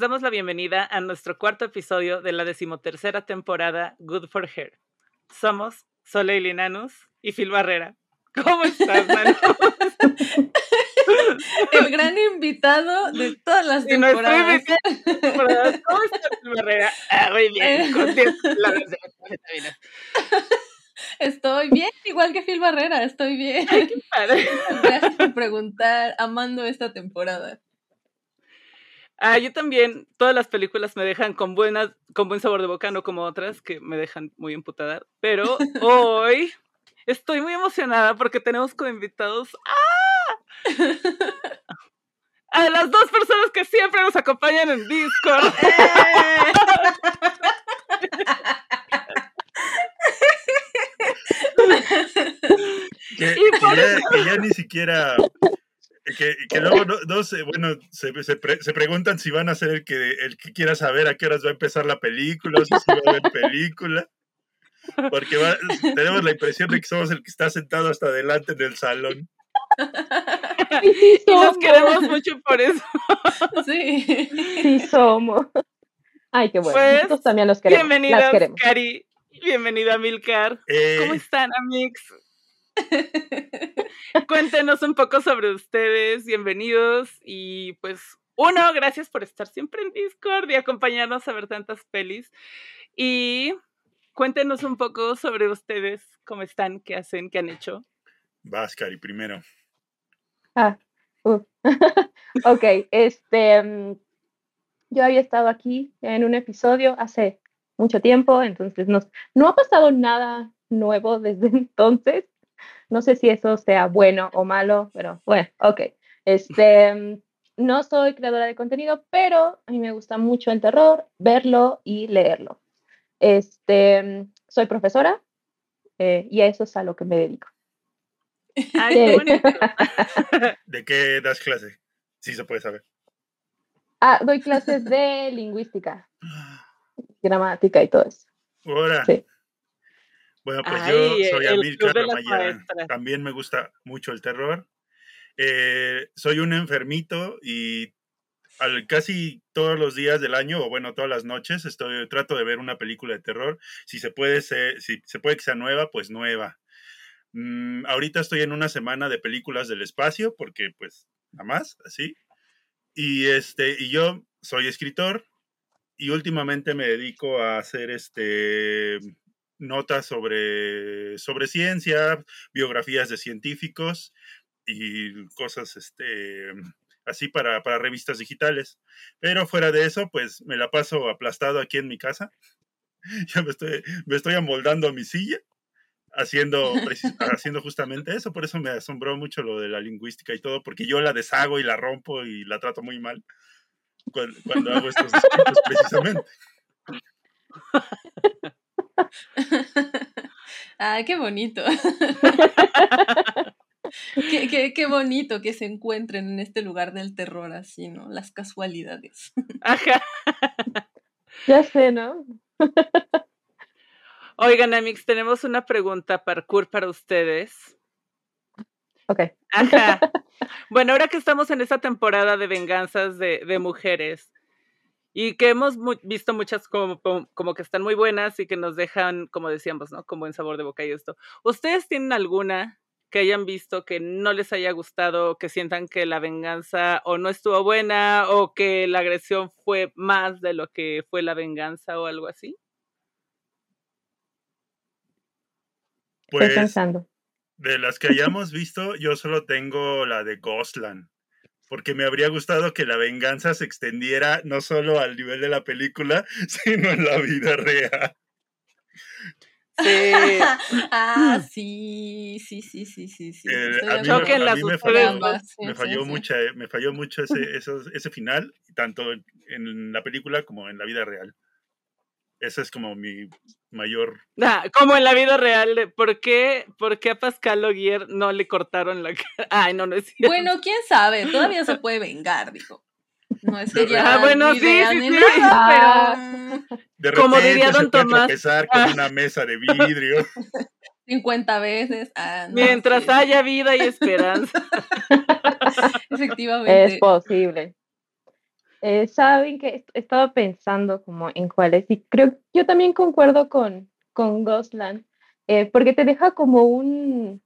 Les damos la bienvenida a nuestro cuarto episodio de la decimotercera temporada Good for Her. Somos Soleil Linanus y Phil Barrera. ¿Cómo estás, Manu? El gran invitado de todas las temporadas. ¿Cómo estás, Phil Barrera? Ah, muy bien, Estoy bien, igual que Phil Barrera, estoy bien. Ay, qué padre. Gracias por preguntar, amando esta temporada. Ah, yo también, todas las películas me dejan con buenas, con buen sabor de boca, no como otras que me dejan muy emputada. Pero hoy estoy muy emocionada porque tenemos como invitados ¡ah! a las dos personas que siempre nos acompañan en Discord. que ya ni siquiera que, que luego no, se, bueno, se, se, preguntan si van a ser el que, el que quiera saber a qué horas va a empezar la película, o si se va a ver película. Porque tenemos la impresión de que somos el que está sentado hasta adelante en el salón. y nos queremos mucho por eso. Sí. Sí somos. Ay, qué bueno. Pues, Nosotros también los queremos. Bienvenida, Cari. Bienvenida, Milcar. Eh, ¿Cómo están, amigos? Cuéntenos un poco sobre ustedes, bienvenidos y pues uno, gracias por estar siempre en Discord y acompañarnos a ver tantas pelis y cuéntenos un poco sobre ustedes, cómo están, qué hacen, qué han hecho. Vas, Cari, primero. Ah, uh. ok, este, mm, yo había estado aquí en un episodio hace mucho tiempo, entonces no, no ha pasado nada nuevo desde entonces. No sé si eso sea bueno o malo, pero bueno, ok. Este, no soy creadora de contenido, pero a mí me gusta mucho el terror, verlo y leerlo. Este, soy profesora eh, y a eso es a lo que me dedico. Ay, qué ¿De qué das clase? Sí se puede saber. Ah, doy clases de lingüística, gramática y todo eso. Ahora. Sí. Bueno, pues yo soy Amilcar Ramayera. También me gusta mucho el terror. Eh, soy un enfermito y al, casi todos los días del año, o bueno, todas las noches, estoy, trato de ver una película de terror. Si se puede, si se puede que sea nueva, pues nueva. Mm, ahorita estoy en una semana de películas del espacio, porque pues nada más, así. Y, este, y yo soy escritor y últimamente me dedico a hacer este notas sobre, sobre ciencia, biografías de científicos y cosas este, así para, para revistas digitales. Pero fuera de eso, pues me la paso aplastado aquí en mi casa. Ya me estoy, me estoy amoldando a mi silla, haciendo, haciendo justamente eso. Por eso me asombró mucho lo de la lingüística y todo, porque yo la deshago y la rompo y la trato muy mal cuando, cuando hago estos escritos precisamente. Ay, qué bonito. qué, bonito que se encuentren en este lugar del terror así, ¿no? Las casualidades. Ajá. Ya sé, ¿no? Oigan, Amix, tenemos una pregunta parkour para ustedes. Ok. Ajá. Bueno, ahora que estamos en esta temporada de venganzas de, de mujeres, y que hemos visto muchas como, como, que están muy buenas y que nos dejan, como decíamos, ¿no? Con buen sabor de boca y esto. ¿Ustedes tienen alguna que hayan visto que no les haya gustado, que sientan que la venganza o no estuvo buena o que la agresión fue más de lo que fue la venganza o algo así? Pues, Estoy pensando. De las que hayamos visto, yo solo tengo la de Ghostland. Porque me habría gustado que la venganza se extendiera no solo al nivel de la película, sino en la vida real. Sí. ah, sí, sí, sí, sí, sí. sí. a mí, me, falló, me falló mucho, me falló mucho ese, ese final, tanto en la película como en la vida real. Ese es como mi mayor. Ah, como en la vida real, ¿por qué, ¿por qué a Pascal Ogier no le cortaron la cara? Ay, no, no es cierto. Bueno, quién sabe, todavía se puede vengar, dijo. No es que ya. Ah, bueno, sí, sí, sí. Nada, pero. De como diría Don Tomás. tropezar con ah. una mesa de vidrio. 50 veces. Ah, Mientras haya vida y esperanza. Efectivamente. Es posible. Eh, Saben que estaba pensando como en cuáles, y creo yo también concuerdo con, con Gosland, eh, porque te deja como un,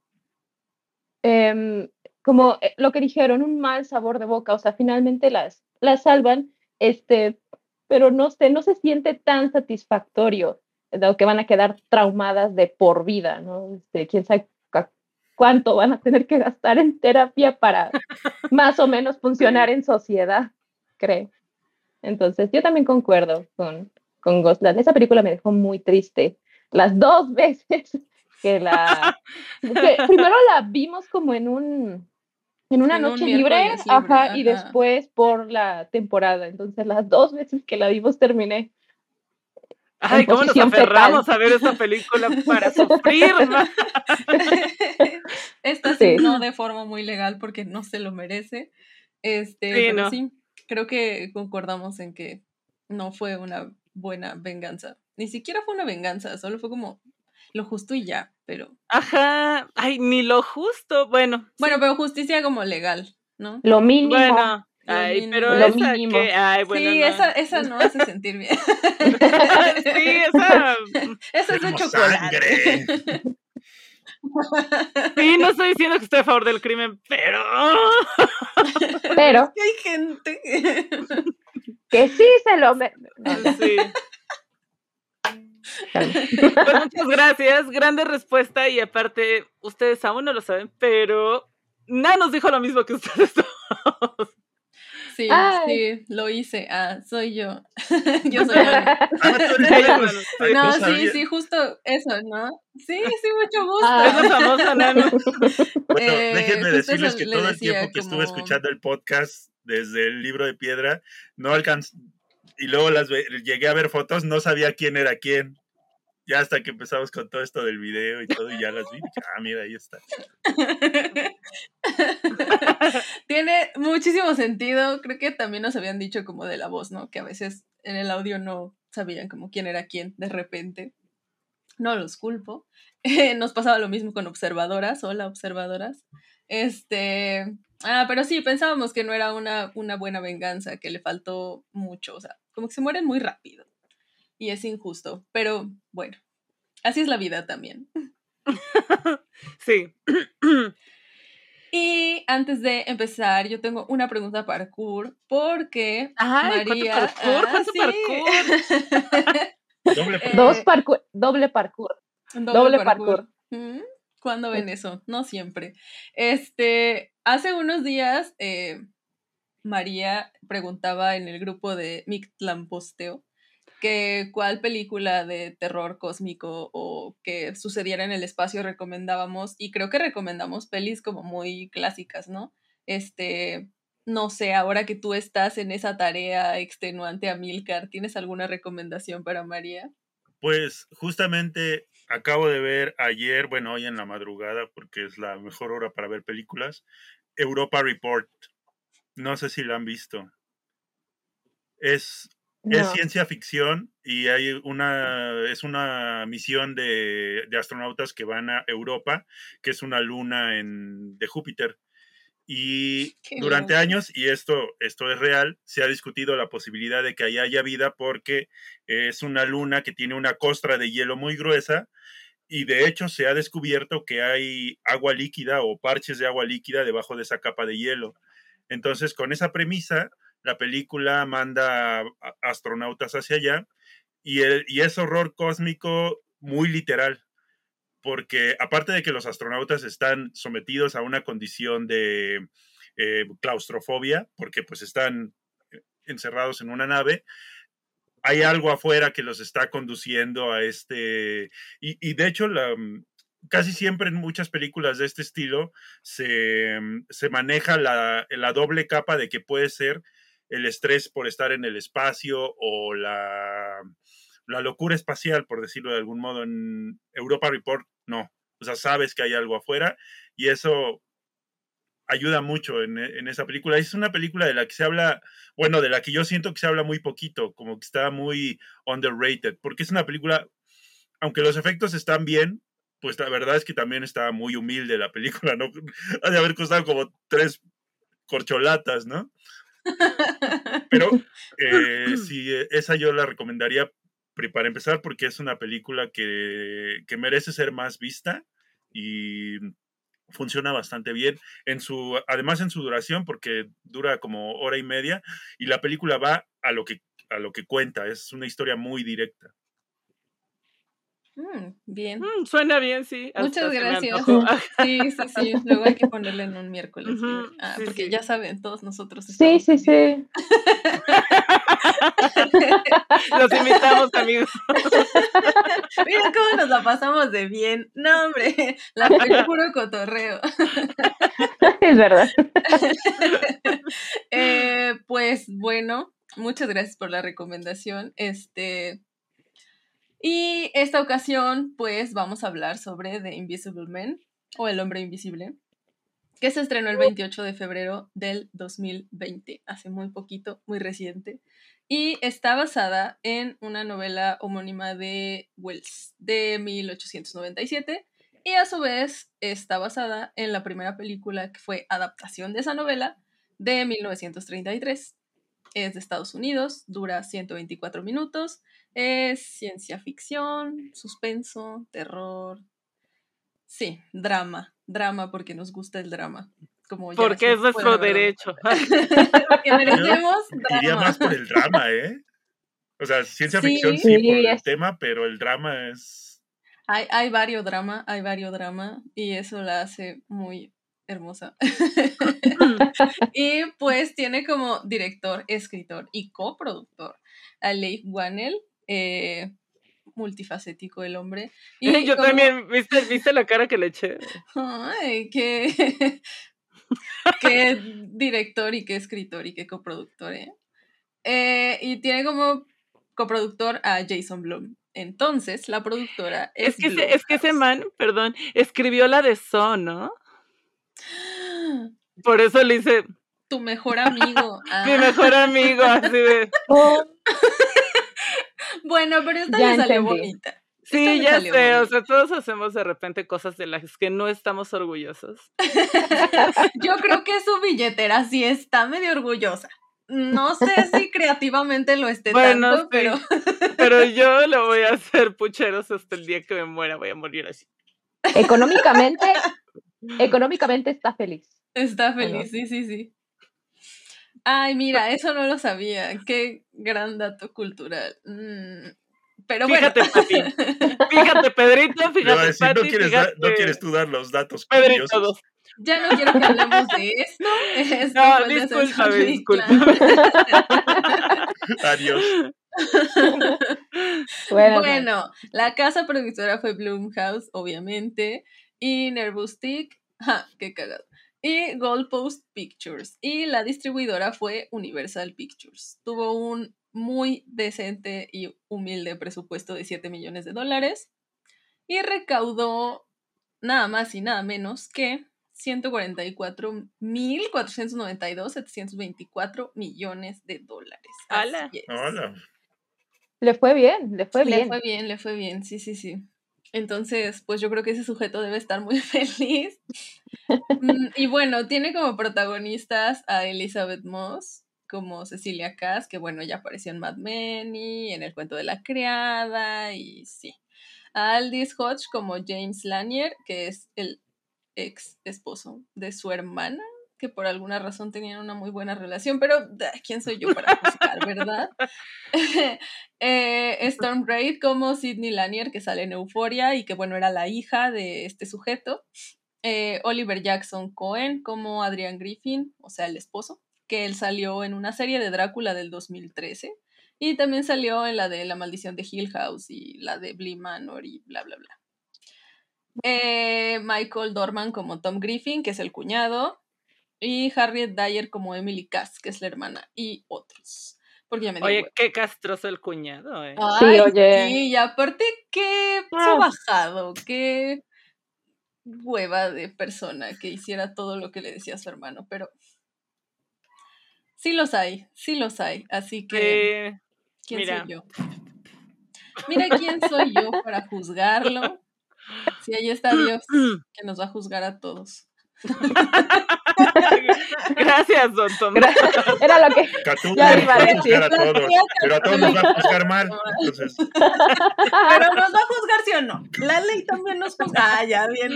em, como eh, lo que dijeron, un mal sabor de boca, o sea, finalmente las, las salvan, este, pero no sé, no se siente tan satisfactorio, dado que van a quedar traumadas de por vida, ¿no? Este, quién sabe cuánto van a tener que gastar en terapia para más o menos funcionar en sociedad creo. Entonces, yo también concuerdo con, con Ghostland. Esa película me dejó muy triste. Las dos veces que la... primero la vimos como en un... En una noche libre, ajá, y después por la temporada. Entonces, las dos veces que la vimos terminé Ay, ¿cómo nos aferramos a ver esa película para sufrir? Esta sí, no de forma muy legal porque no se lo merece. Este, sí, sí, creo que concordamos en que no fue una buena venganza. Ni siquiera fue una venganza, solo fue como lo justo y ya, pero. Ajá, ay, ni lo justo, bueno. Bueno, pero justicia como legal, ¿no? Lo mínimo. Bueno. Ay, pero lo esa mínimo. Que, ay, bueno, sí, no. esa, esa no hace sentir bien. sí, esa. Esa es de chocolate. Sí, no estoy diciendo que estoy a favor del crimen, pero. Pero. que hay gente. Que sí se lo. Sí. Pues muchas gracias, grande respuesta y aparte, ustedes aún no lo saben, pero nada nos dijo lo mismo que ustedes dos. Sí, sí, lo hice. Ah, soy yo. yo soy ah, No, sí, sí, justo eso, ¿no? Sí, sí, mucho gusto. Ah. Es la famosa nano. Bueno, eh, déjenme decirles que todo el tiempo que estuve escuchando el podcast desde el libro de piedra, no alcancé, y luego las llegué a ver fotos, no sabía quién era quién ya hasta que empezamos con todo esto del video y todo, y ya las vi. Ah, mira, ahí está. Tiene muchísimo sentido. Creo que también nos habían dicho como de la voz, ¿no? Que a veces en el audio no sabían como quién era quién de repente. No los culpo. nos pasaba lo mismo con observadoras. Hola, observadoras. Este. Ah, pero sí, pensábamos que no era una, una buena venganza, que le faltó mucho. O sea, como que se mueren muy rápido y es injusto, pero bueno, así es la vida también. sí. Y antes de empezar, yo tengo una pregunta para parkour, porque María... ¿Cuánto parkour? doble, parkour. Dos parkour, doble parkour. Doble, parkour. ¿Mm? ¿Cuándo ven eso? No siempre. Este, hace unos días, eh, María preguntaba en el grupo de Mictlamposteo que cuál película de terror cósmico o que sucediera en el espacio recomendábamos y creo que recomendamos pelis como muy clásicas, ¿no? Este, no sé, ahora que tú estás en esa tarea extenuante a Milcar, ¿tienes alguna recomendación para María? Pues justamente acabo de ver ayer, bueno, hoy en la madrugada, porque es la mejor hora para ver películas, Europa Report. No sé si la han visto. Es es ciencia ficción y hay una, es una misión de, astronautas que van a Europa, que es una luna en, de Júpiter. Y durante años, y esto, esto es real, se ha discutido la posibilidad de que ahí haya vida porque es una luna que tiene una costra de hielo muy gruesa y de hecho se ha descubierto que hay agua líquida o parches de agua líquida debajo de esa capa de hielo. Entonces, con esa premisa, la película manda astronautas hacia allá y, y es horror cósmico muy literal, porque aparte de que los astronautas están sometidos a una condición de eh, claustrofobia, porque pues están encerrados en una nave, hay algo afuera que los está conduciendo a este, y, de hecho la, casi siempre en muchas películas de este estilo se, maneja la, la, doble capa de que puede ser el estrés por estar en el espacio o la, la locura espacial, por decirlo de algún modo. En Europa Report, no. O sea, sabes que hay algo afuera y eso ayuda mucho en, en, esa película. Es una película de la que se habla, bueno, de la que yo siento que se habla muy poquito, como que está muy underrated, porque es una película, aunque los efectos están bien, pues la verdad es que también está muy humilde la película, ¿no? Ha de haber costado como tres corcholatas, ¿no? Pero eh, sí, esa yo la recomendaría para empezar porque es una película que, que, merece ser más vista y funciona bastante bien en su además en su duración porque dura como hora y media y la película va a lo que a lo que cuenta es una historia muy directa Mm, bien. Mm, suena bien, sí. Muchas gracias. Sí, sí, sí. Luego hay que ponerle en un miércoles. ah, porque ya saben, todos nosotros. Sí, sí, sí. Los invitamos, amigos. Miren cómo nos la pasamos de bien. No, hombre, la fue puro cotorreo. Es verdad. Eh, pues bueno, muchas gracias por la recomendación. Este, y esta ocasión, pues vamos a hablar sobre The Invisible Man o El Hombre Invisible, que se estrenó el 28 de febrero del 2020, hace muy poquito, muy reciente, y está basada en una novela homónima de Wells de 1897 y a su vez está basada en la primera película que fue adaptación de esa novela de 1933. Es de Estados Unidos, dura 124 minutos es ciencia ficción, suspenso, terror. Sí, drama. Drama porque nos gusta el drama. Como porque es nuestro derecho. porque merecemos drama. Iría más por el drama, ¿eh? O sea, ciencia ficción sí, por el tema, pero el drama es. Hay, hay varios drama, hay varios drama, y eso la hace muy hermosa. y pues tiene como director, escritor y coproductor a Leif Wannell, eh, multifacético el hombre. Y Yo también, ¿viste, ¿viste la cara que le eché? Ay, qué, qué director y qué escritor y qué coproductor, ¿eh? ¿eh? y tiene como coproductor a Jason Blum. Entonces, la productora es. Es que, ese, es que ese man, perdón, escribió la de So, ¿no? Por eso le hice. Tu mejor amigo. Mi mejor amigo, así de. Oh. Bueno, pero esta ya, salió bonita. Sí, ya sé, o sea, todos hacemos de repente cosas de las que no estamos orgullosos. Yo creo que su billetera sí está medio orgullosa. No sé si creativamente lo esté tanto, pero... pero yo lo voy a hacer pucheros hasta el día que me muera, voy a morir así. Económicamente, económicamente está feliz. Está feliz, sí, sí, sí. Ay, mira, eso no lo sabía. Qué gran dato cultural. Mm, pero fíjate, bueno. Fíjate, Pedrito, fíjate, decir, no, quieres no quieres tú dar los datos Pedrito. Ya no quiero que hablemos de esto. esto no, discúlpame, discúlpame. Adiós. Bueno, bueno, la casa productora fue Bloomhouse, obviamente, y Nervoustic, ja, qué cagado y Goldpost Pictures. Y la distribuidora fue Universal Pictures. Tuvo un muy decente y humilde presupuesto de 7 millones de dólares y recaudó nada más y nada menos que 144.492.724 millones de dólares. ¡Hala! Le fue bien, le fue bien. Le fue bien, le fue bien, sí, sí, sí. Entonces, pues yo creo que ese sujeto debe estar muy feliz. Mm, y bueno, tiene como protagonistas a Elizabeth Moss, como Cecilia Cass, que bueno, ya apareció en Mad Men y en El cuento de la criada, y sí. A Aldis Hodge como James Lanier, que es el ex esposo de su hermana, que por alguna razón tenían una muy buena relación, pero ¿quién soy yo para juzgar, verdad? eh, Storm Raid como Sidney Lanier, que sale en Euforia y que, bueno, era la hija de este sujeto. eh, Oliver Jackson Cohen como Adrian Griffin, o sea, el esposo, que él salió en una serie de Drácula del 2013 y también salió en la de La maldición de Hill House y la de Blee Manor y bla, bla, bla. Eh, Michael Dorman como Tom Griffin, que es el cuñado, y Harriet Dyer como Emily Cass, que es la hermana, y otros. Porque ya me Oye, qué castroso el cuñado, ¿eh? sí, oye. y aparte, qué ah. bajado, qué hueva de persona que hiciera todo lo que le decía a su hermano, pero sí los hay, sí los hay, así que ¿quién soy yo? Mira quién soy yo para juzgarlo. Si ahí está Dios, que nos va a juzgar a todos. Gracias, don Tom. Era lo que ya iba a decir. A todos, pero a todos nos va a juzgar mal. Entonces. Pero nos va a juzgar, ¿sí o no? La ley también nos juzga. Ah, ya, bien.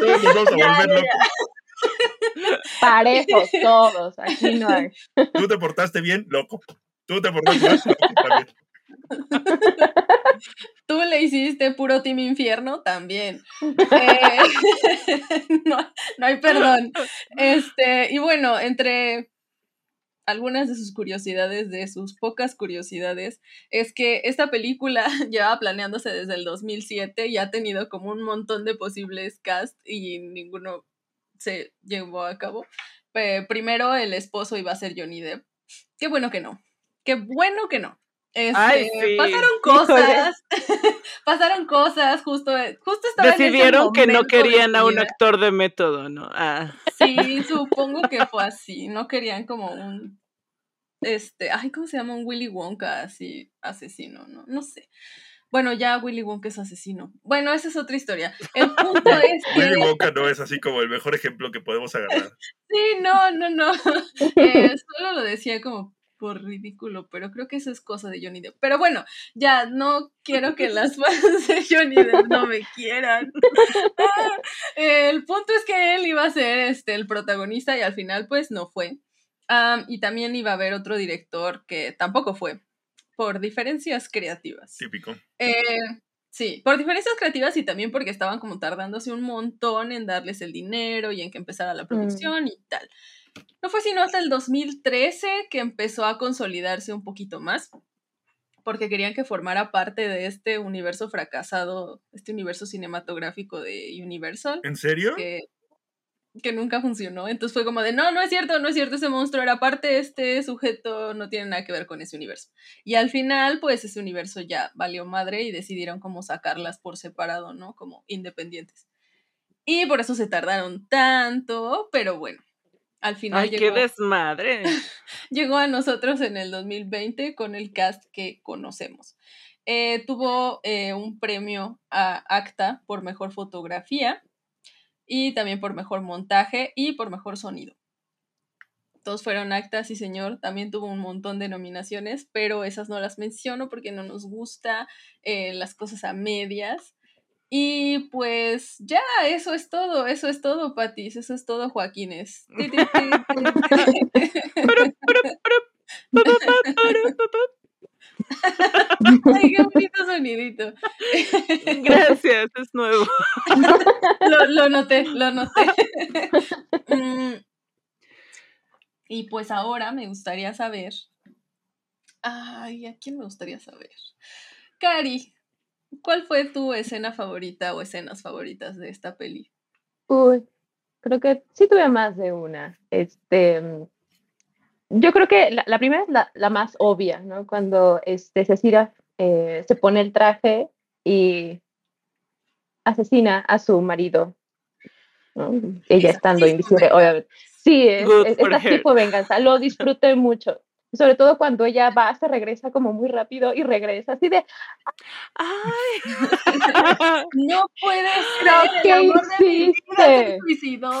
Todos nos vamos a volver locos. Parejos todos, aquí no hay. Tú te portaste bien, loco. Tú te portaste bien, loco también. Tú le hiciste puro Team Infierno también. Eh, no, hay perdón. Este, y bueno, entre algunas de sus curiosidades, de sus pocas curiosidades, es que esta película lleva planeándose desde el 2007 y ha tenido como un montón de posibles cast y ninguno se llevó a cabo. primero el esposo iba a ser Johnny Depp. Qué bueno que no. Qué bueno que no. Este, pasaron cosas, pasaron cosas, justo, justo estaba Decidieron que no querían a un actor de método, ¿no? Ah. Sí, supongo que fue así, no querían como un, este, ay, ¿cómo se llama? Un Willy Wonka así, asesino, ¿no? No sé. Bueno, ya Willy Wonka es asesino. Bueno, esa es otra historia. El punto es que... Willy Wonka no es así como el mejor ejemplo que podemos agarrar. Sí, no, no, no. Eh, solo lo decía como por ridículo, pero creo que eso es cosa de Johnny Depp. Pero bueno, ya no quiero que las fans de Johnny Depp no me quieran. el punto es que él iba a ser este, el protagonista y al final pues no fue. y también iba a haber otro director que tampoco fue, por diferencias creativas. Típico. Eh, sí, por diferencias creativas y también porque estaban como tardándose un montón en darles el dinero y en que empezara la mm. producción y tal. No fue sino hasta el 2013 que empezó a consolidarse un poquito más, porque querían que formara parte de este universo fracasado, este universo cinematográfico de Universal. ¿En serio? Que, que nunca funcionó. Entonces fue como de, no, no es cierto, no es cierto, ese monstruo era parte, este sujeto no tiene nada que ver con ese universo. Y al final, pues ese universo ya valió madre y decidieron como sacarlas por separado, ¿no? Como independientes. Y por eso se tardaron tanto, pero bueno, al final ¡Ay, qué desmadre! llegó a nosotros en el 2020 con el cast que conocemos. Eh, tuvo eh, un premio a ACTA por mejor fotografía y también por mejor montaje y por mejor sonido. Todos fueron acta, sí señor, también tuvo un montón de nominaciones, pero esas no las menciono porque no nos gusta eh, las cosas a medias. Y pues ya, eso es todo, eso es todo, Patis, eso es todo, Joaquines. Ay, qué bonito sonidito. Gracias, es nuevo. Lo, lo noté, lo noté. Mm, y pues ahora me gustaría saber. Ay, ¿a quién me gustaría saber? Cari, ¿Cuál fue tu escena favorita o escenas favoritas de esta peli? Uy, creo que sí tuve más de una. Este, yo creo que la, primera es la, más obvia, ¿no? Cuando este, Cecilia eh, se pone el traje y asesina a su marido. Ella estando invisible, obviamente. Sí, es, es, tipo de venganza. Lo disfruté mucho sobre todo cuando ella va, se regresa como muy rápido y regresa así de, ay, no puede ser, ¿qué hiciste?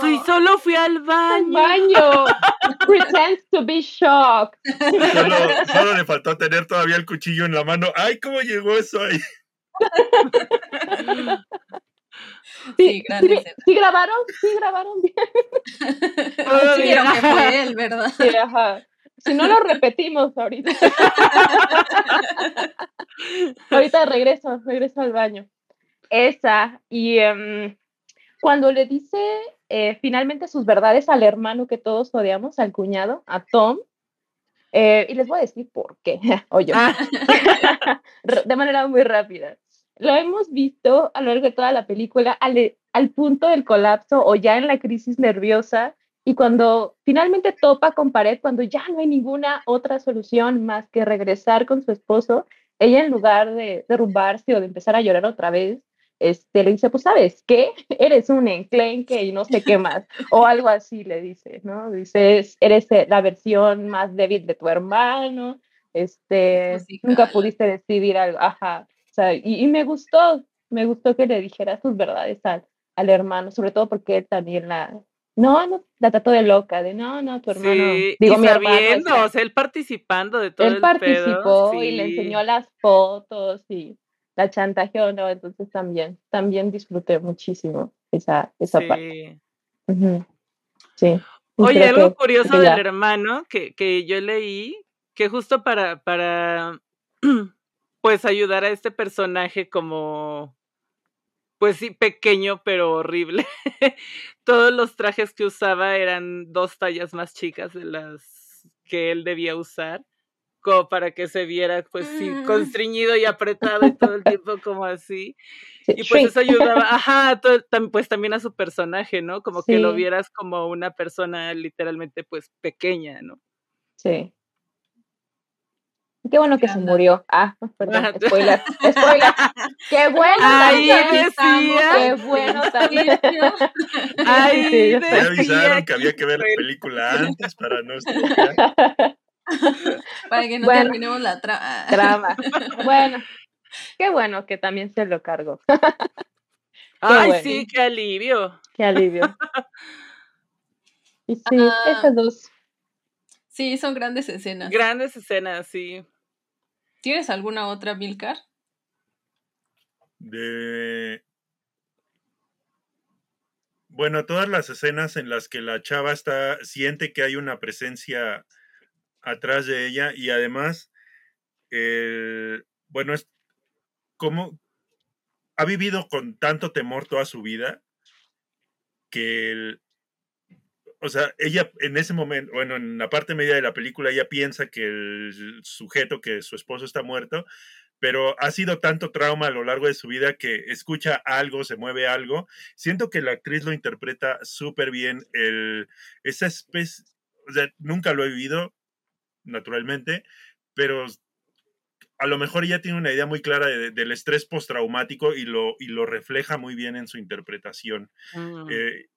Sí, solo fui al baño. baño. Pretends to be shocked. Solo, le faltó tener todavía el cuchillo en la mano. Ay, ¿cómo llegó eso ahí? Sí, sí, grabaron, sí grabaron bien. sí, que fue él, ¿verdad? Sí, ajá. Si no lo repetimos ahorita. ahorita regreso, regreso al baño. Esa, y em, cuando le dice eh, finalmente sus verdades al hermano que todos odiamos, al cuñado, a Tom, eh, y les voy a decir por qué, oye, ah. de manera muy rápida. Lo hemos visto a lo largo de toda la película al, al punto del colapso o ya en la crisis nerviosa y cuando finalmente topa con pared, cuando ya no hay ninguna otra solución más que regresar con su esposo, ella en lugar de derrumbarse o de empezar a llorar otra vez, este, le dice, pues sabes qué, eres un enclenque y no sé qué más, o algo así le dice, ¿no? Dices, eres eh, la versión más débil de tu hermano, este, pues nunca pudiste decidir algo, ajá, o sea, y, me gustó, me gustó que le dijera sus verdades al, al hermano, sobre todo porque él también la, no, no, la trató de loca, de no, no, tu hermano. Sí, digo, y mi sabiendo, o sea, él participando de todo él participó y le enseñó las fotos y la chantajeó, ¿no? Entonces también, también disfruté muchísimo esa, esa parte. Sí. Oye, algo curioso del hermano que, que yo leí, que justo para, para, pues ayudar a este personaje como pues sí, pequeño, pero horrible. Todos los trajes que usaba eran dos tallas más chicas de las que él debía usar, como para que se viera, pues sí, mm. constriñido y apretado y todo el tiempo como así. Y pues eso ayudaba, ajá, pues también a su personaje, ¿no? Como que lo vieras como una persona literalmente, pues pequeña, ¿no? Sí. Qué bueno que se murió. Ah, perdón, spoiler. Spoiler. Qué bueno. Ahí decía. Qué bueno también. Ahí sí, Me avisaron que había que ver la película antes para no Para que no terminemos la trama. Bueno, qué bueno que también se lo cargo. Ay, sí, qué alivio. Qué alivio. Y sí, ah. esas dos. Sí, son grandes escenas. Grandes escenas, sí. ¿Tienes alguna otra, Milcar? De. Bueno, todas las escenas en las que la chava está, siente que hay una presencia atrás de ella y además, bueno, es como ha vivido con tanto temor toda su vida que el, o sea, ella en ese momento, bueno, en la parte media de la película, ella piensa que el sujeto, que su esposo está muerto, pero ha sido tanto trauma a lo largo de su vida que escucha algo, se mueve algo. Siento que la actriz lo interpreta súper bien. El, esa especie, o sea, nunca lo he vivido, naturalmente, pero a lo mejor ella tiene una idea muy clara del estrés postraumático y lo, y lo refleja muy bien en su interpretación. Mm. Eh,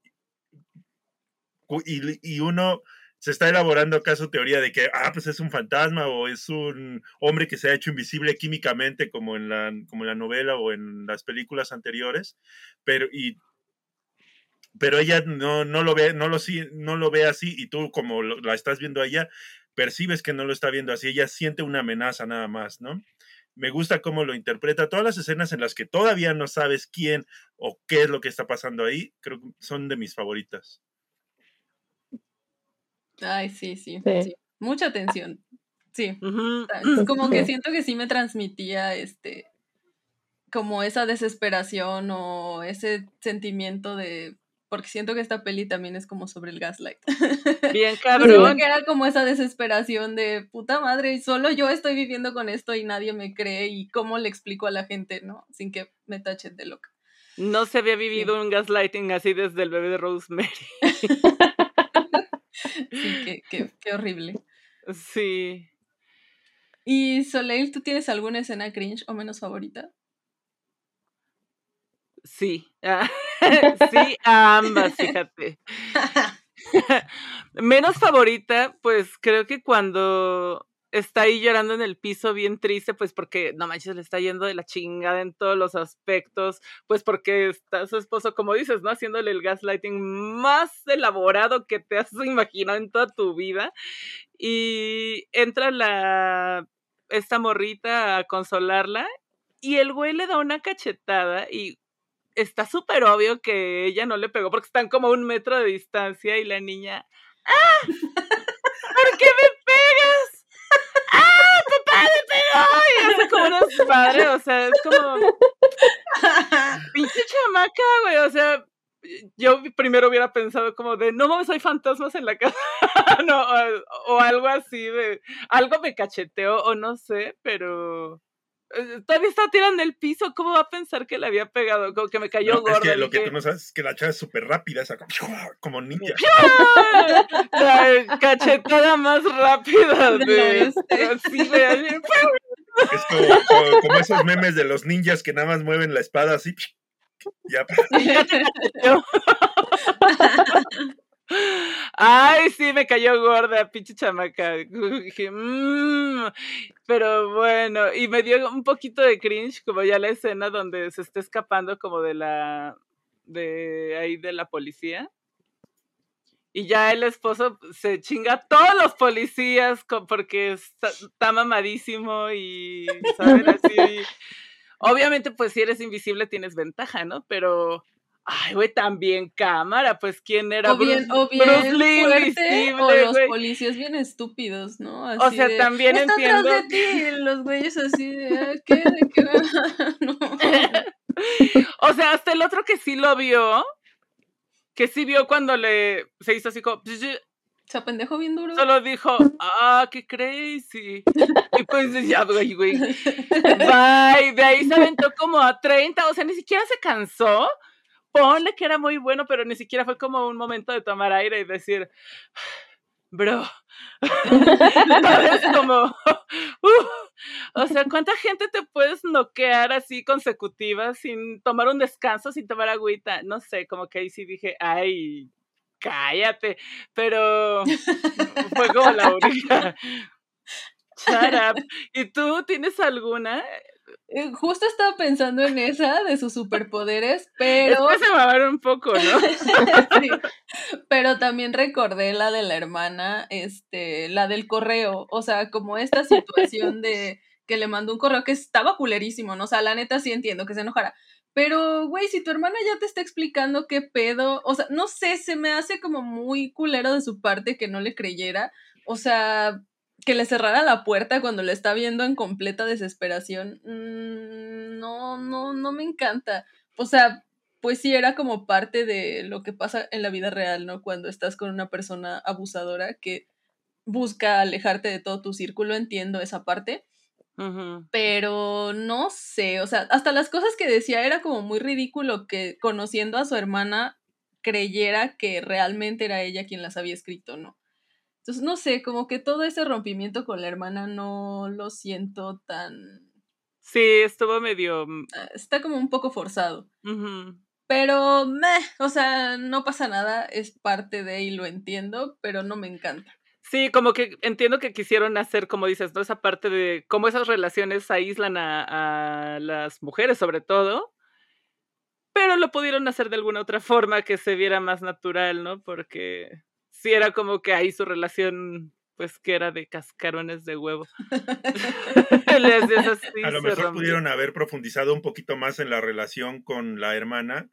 y, uno se está elaborando acá su teoría de que, ah, pues es un fantasma o es un hombre que se ha hecho invisible químicamente como en la, como la novela o en las películas anteriores, pero, y, pero ella no, no, lo ve, no, lo, no lo ve así y tú como la estás viendo a ella, percibes que no lo está viendo así, ella siente una amenaza nada más, ¿no? Me gusta cómo lo interpreta. Todas las escenas en las que todavía no sabes quién o qué es lo que está pasando ahí, creo que son de mis favoritas. Ay, sí, sí, Mucha atención. Sí. Como que siento que sí me transmitía este como esa desesperación o ese sentimiento de porque siento que esta peli también es como sobre el gaslight. Bien cabrón. que era como esa desesperación de puta madre, solo yo estoy viviendo con esto y nadie me cree y cómo le explico a la gente, ¿no? Sin que me tachen de loca. No se había vivido un gaslighting así desde el bebé de Rosemary. Sí, qué, horrible. Sí. Y Soleil, ¿tú tienes alguna escena cringe o menos favorita? Sí. sí, ambas, fíjate. menos favorita, pues creo que cuando está ahí llorando en el piso bien triste, pues porque no manches, le está yendo de la chingada en todos los aspectos, pues porque está su esposo, como dices, ¿no? Haciéndole el gaslighting más elaborado que te has imaginado en toda tu vida. Y entra la esta morrita a consolarla y el güey le da una cachetada y está súper obvio que ella no le pegó porque están como un metro de distancia y la niña, ¡ah! ¿Por qué me pegas? ¡Ah, papá me pegó! Y hace como unos padres, o sea, es como. Pinche chamaca, güey, o sea, yo primero hubiera pensado como de, no mames, hay fantasmas en la casa, no, o, algo así de, algo me cacheteó o no sé, pero eh, todavía está tirando el piso, ¿cómo va a pensar que le había pegado? Como que me cayó no, gorda. Es que lo que tú no sabes es que la chava es súper rápida, esa, como ninja. la cachetada más rápida de... Así, de es como, como, esos memes de los ninjas que nada más mueven la espada así. Ya. Ay, sí, me cayó gorda, pinche chamaca. Mmm. Pero bueno, y me dio un poquito de cringe, como ya la escena donde se está escapando como de la, de ahí de la policía. Y ya el esposo se chinga a todos los policías porque está, mamadísimo y, ¿saben? Así. Obviamente, pues si eres invisible tienes ventaja, ¿no? Pero, ay, güey, también cámara, pues quién era o bien, Bruce, o bien Bruce Lee fuerte, o los policías bien estúpidos, ¿no? Así o sea, de, también entiendo. atrás de ti, los güeyes así de, ah, ¿qué? ¿De qué? no. o sea, hasta el otro que sí lo vio, que sí vio cuando le se hizo así como se apendejó bien duro. Solo dijo, ah, qué crazy. Y pues ya, güey, güey. Bye. De ahí se aventó como a 30, o sea, ni siquiera se cansó. Ponle que era muy bueno, pero ni siquiera fue como un momento de tomar aire y decir, bro. es como, uh, o sea, ¿cuánta gente te puedes noquear así consecutiva sin tomar un descanso, sin tomar agüita? No sé, como que ahí sí dije, ay, cállate, pero fue como la única. Shut up. ¿Y tú tienes alguna? Eh, justo estaba pensando en esa de sus superpoderes, pero. Es que se me un poco, ¿no? sí. Pero también recordé la de la hermana, este, la del correo. O sea, como esta situación de que le mandó un correo que estaba culerísimo, ¿no? O sea, la neta sí entiendo que se enojara. Pero, güey, si tu hermana ya te está explicando qué pedo, o sea, no sé, se me hace como muy culero de su parte que no le creyera. O sea, que le cerrara la puerta cuando le está viendo en completa desesperación. Mm, no, no, no me encanta. O sea, pues sí era como parte de lo que pasa en la vida real, ¿no? Cuando estás con una persona abusadora que busca alejarte de todo tu círculo, entiendo esa parte. Pero no sé, o sea, hasta las cosas que decía era como muy ridículo que conociendo a su hermana creyera que realmente era ella quien las había escrito, ¿no? Entonces, no sé, como que todo ese rompimiento con la hermana no lo siento tan... Sí, estuvo medio... Mm, ah, está como un poco forzado. Pero, meh, o sea, no pasa nada, es parte de y lo entiendo, pero no me encanta. Sí, como que entiendo que quisieron hacer, como dices, ¿no? Esa parte de cómo esas relaciones aíslan a, las mujeres, sobre todo. Pero lo pudieron hacer de alguna otra forma que se viera más natural, ¿no? Porque sí era como que ahí su relación, pues que era de cascarones de huevo. a lo mejor pudieron haber profundizado un poquito más en la relación con la hermana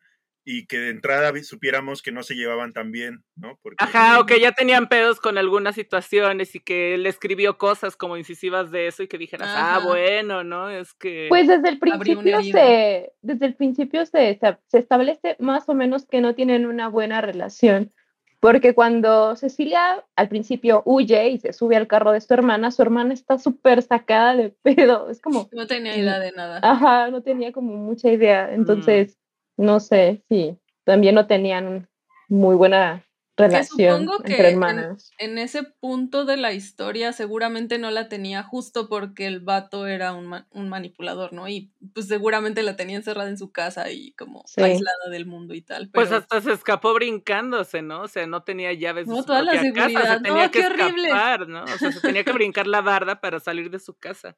y que de entrada supiéramos que no se llevaban tan bien, ¿no? Porque... Ajá, o que ya tenían pedos con algunas situaciones y que él escribió cosas como incisivas de eso y que dijeras, ah, bueno, ¿no? Es que... Pues desde el principio se, desde el principio se, se establece más o menos que no tienen una buena relación. Porque cuando Cecilia al principio huye y se sube al carro de su hermana, su hermana está súper sacada de pedo. Es como. No tenía idea de nada. Ajá, no tenía como mucha idea. Mm. Entonces, no sé, sí, también no tenían muy buena relación supongo que entre hermanas. En, ese punto de la historia seguramente no la tenía justo porque el vato era un, un, manipulador, ¿no? Y pues seguramente la tenía encerrada en su casa y como aislada del mundo y tal. Pues hasta se escapó brincándose, ¿no? O sea, no tenía llaves no, toda la seguridad. casa, se tenía no, que horrible. escapar, ¿no? O sea, se tenía que brincar la barda para salir de su casa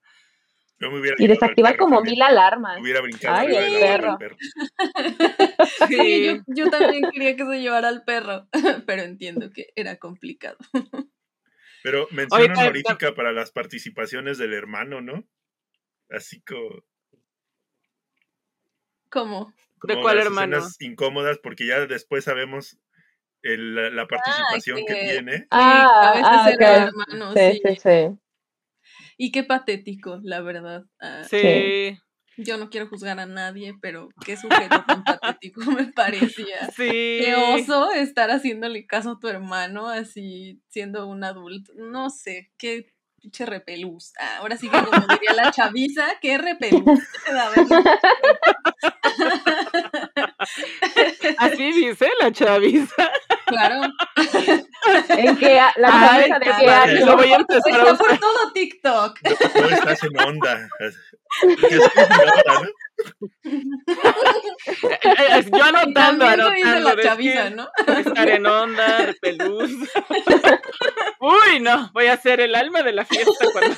y desactiva como mil alarmas. Hubiera brincado Ay, el perro. perro. sí, yo, también quería que se llevara al perro, pero entiendo que era complicado. Pero mención honorífica para las participaciones del hermano, ¿no? Así como. ¿Cómo? ¿De cuál hermano? incómodas, porque ya después sabemos la participación que... tiene. Ah, a veces ah, era hermano, sí, sí, sí. Y qué patético, la verdad. Ah, sí. yo no quiero juzgar a nadie, pero qué sujeto tan patético me parecía. Sí. Qué oso estar haciéndole caso a tu hermano así siendo un adulto. No sé, qué pinche repelús. Ah, ahora sí que como diría la chaviza, qué repelús. Así dice la chaviza. Claro. ¿En qué? ¿La chaviza de qué año? Lo voy a empezar Está por todo TikTok. No, estás en onda. Yo anotando, anotando. La chaviza, ¿no? Estar en onda, repelús. Uy, no, voy a ser el alma de la fiesta cuando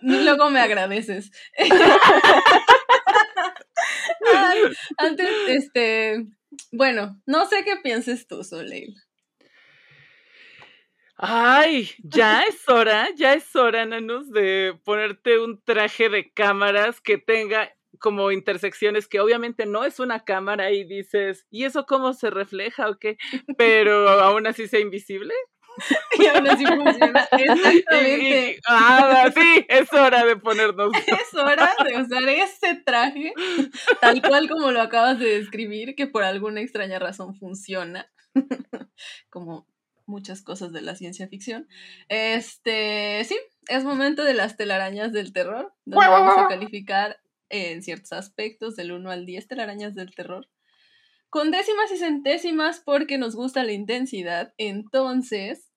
Luego me agradeces. antes, este, bueno, no sé qué pienses tú, Soleil. Ay, ya es hora, ya es hora, Nanos, de ponerte un traje de cámaras que tenga como intersecciones que obviamente no es una cámara y dices, ¿y eso cómo se refleja o qué? Pero aún así sea invisible. y aún así funciona. Exactamente. ah, sí, es hora de ponernos. Es hora de usar ese traje, tal cual como lo acabas de describir, que por alguna extraña razón funciona. como muchas cosas de la ciencia ficción. Este, sí, es momento de las telarañas del terror, donde vamos a calificar en ciertos aspectos del 1 al 10 telarañas del terror. Con décimas y centésimas porque nos gusta la intensidad. Entonces,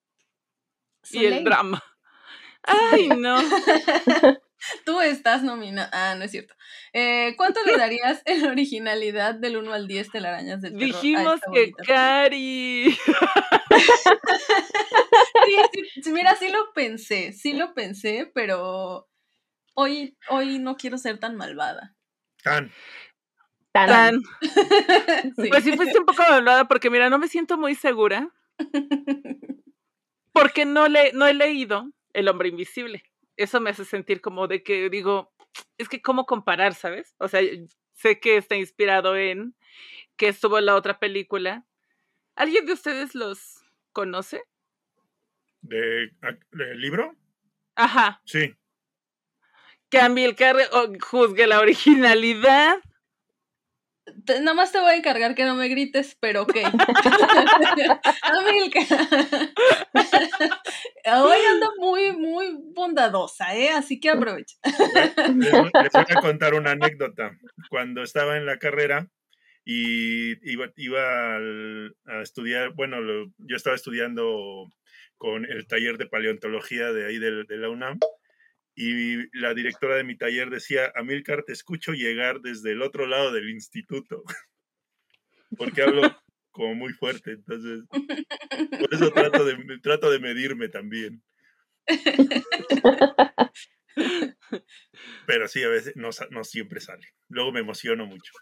y el drama. Ay, no. Tú estás nominada. Ah, no es cierto. Eh, ¿Cuánto le darías en originalidad del 1 al 10 telarañas del terror? Dijimos que Cari. sí, mira, sí lo pensé, sí lo pensé, pero hoy, hoy no quiero ser tan malvada. Tan. Tan. Pues sí fuiste un poco malvada porque mira, no me siento muy segura. Porque no, le, no he leído El hombre invisible. Eso me hace sentir como de que digo, es que cómo comparar, ¿sabes? O sea, sé que está inspirado en que estuvo en la otra película. ¿Alguien de ustedes los conoce? ¿De, libro? Ajá. Sí. Que Amilcar juzgue la originalidad nada más te voy a encargar que no me grites, pero ok. Hoy ando muy, muy bondadosa, ¿eh? Así que aprovecha. Les, voy a contar una anécdota. Cuando estaba en la carrera y iba, iba a estudiar, bueno, yo estaba estudiando con el taller de paleontología de ahí de la UNAM y la directora de mi taller decía, Amilcar, te escucho llegar desde el otro lado del instituto, porque hablo como muy fuerte, entonces, por eso trato de, trato de medirme también. Pero sí, a veces no, no siempre sale. Luego me emociono mucho.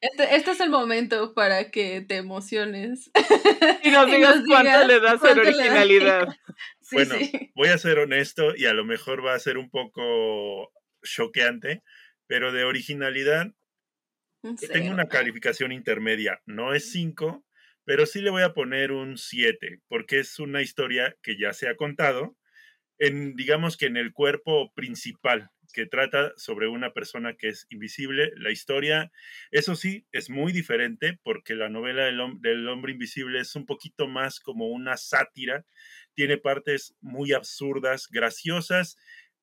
Este, este, es el momento para que te emociones. Y nos digas, cuánto le das en originalidad. bueno, voy a ser honesto y a lo mejor va a ser un poco choqueante, pero de originalidad tengo una calificación intermedia. No es 5, pero sí le voy a poner un 7, porque es una historia que ya se ha contado, en, digamos que en el cuerpo principal, que trata sobre una persona que es invisible. La historia, eso sí, es muy diferente porque la novela del, hombre invisible es un poquito más como una sátira, tiene partes muy absurdas, graciosas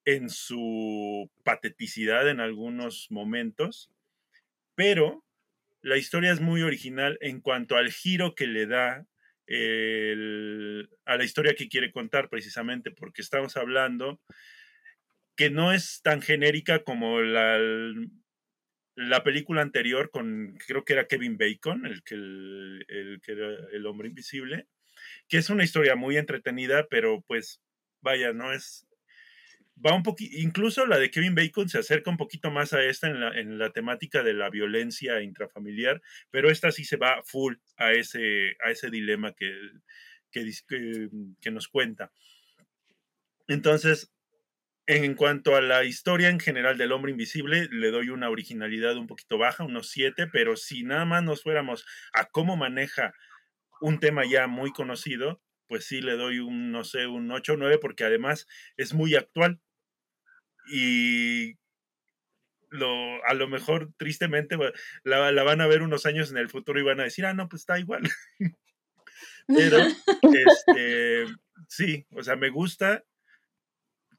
en su pateticidad en algunos momentos, pero la historia es muy original en cuanto al giro que le da a la historia que quiere contar precisamente porque estamos hablando que no es tan genérica como la, la película anterior con, creo que era Kevin Bacon, el que, el, que era el hombre invisible, que es una historia muy entretenida, pero pues vaya, no es... Va un poquito, incluso la de Kevin Bacon se acerca un poquito más a esta en la, en la temática de la violencia intrafamiliar, pero esta sí se va full a ese, a ese dilema que, que, que nos cuenta. Entonces, en cuanto a la historia en general del hombre invisible, le doy una originalidad un poquito baja, unos 7, pero si nada más nos fuéramos a cómo maneja un tema ya muy conocido, pues sí le doy un, no sé, un 8 o 9, porque además es muy actual. y lo, a lo mejor tristemente la, la, van a ver unos años en el futuro y van a decir, ah, no, pues está igual. Pero, este, sí, o sea, me gusta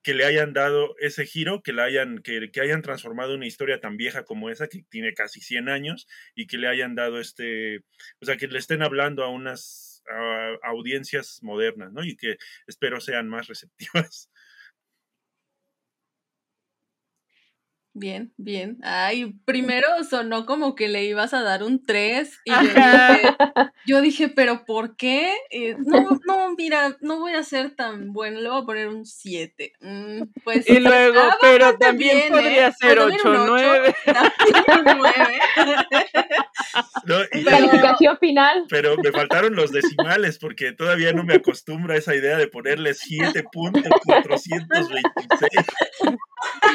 que le hayan dado ese giro, que, le hayan, que, que, hayan transformado una historia tan vieja como esa, que tiene casi 100 años, y que le hayan dado este, o sea, que le estén hablando a unas audiencias modernas, ¿no? Y que espero sean más receptivas. Bien, bien. Ay, primero sonó como que le ibas a dar un 3 y yo dije, yo dije, pero ¿por qué? no, no, mira, no voy a ser tan bueno, le voy a poner un 7. Mm, pues, y luego, pero también podría ¿eh? ser 8, 9. Calificación final. Pero me faltaron los decimales porque todavía no me acostumbro a esa idea de ponerle 7.426.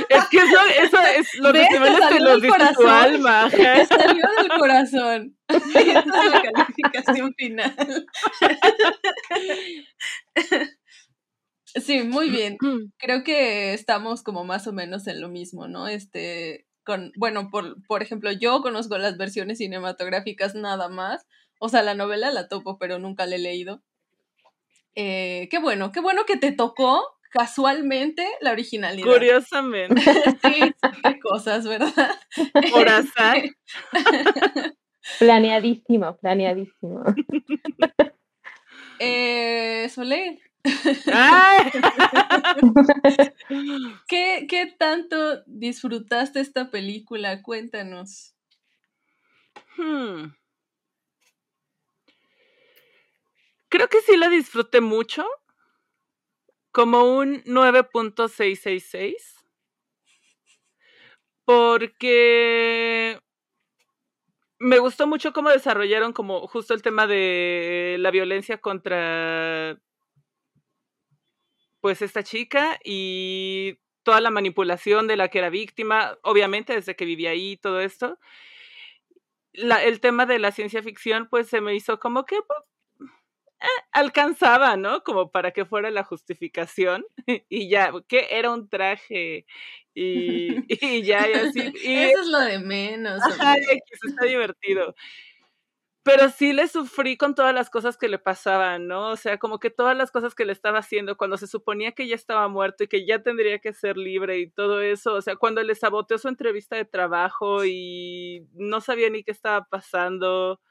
Es que eso, eso es lo que se te lo dice tu alma. salió del corazón. Esa es la calificación final. Sí, muy bien. Creo que estamos como más o menos en lo mismo, ¿no? Este, con, bueno, por, por ejemplo, yo conozco las versiones cinematográficas nada más. O sea, la novela la topo, pero nunca la he leído. Eh, qué bueno, qué bueno que te tocó casualmente la originalidad. Curiosamente. sí, qué cosas, ¿verdad? Por azar. planeadísimo, planeadísimo. Eh, Soler. ¿Qué, ¿Qué tanto disfrutaste esta película? Cuéntanos. Hmm. Creo que sí la disfruté mucho como un 9.666 porque me gustó mucho cómo desarrollaron como justo el tema de la violencia contra pues esta chica y toda la manipulación de la que era víctima, obviamente desde que vivía ahí todo esto. el tema de la ciencia ficción pues se me hizo como que pues, eh, alcanzaba, ¿no? Como para que fuera la justificación y ya, que era un traje y, y ya, y así. Eso es lo de menos. Ajá, está divertido. Pero sí le sufrí con todas las cosas que le pasaban, ¿no? O sea, como que todas las cosas que le estaba haciendo cuando se suponía que ya estaba muerto y que ya tendría que ser libre y todo eso, o sea, cuando le saboteó su entrevista de trabajo y no sabía ni qué estaba pasando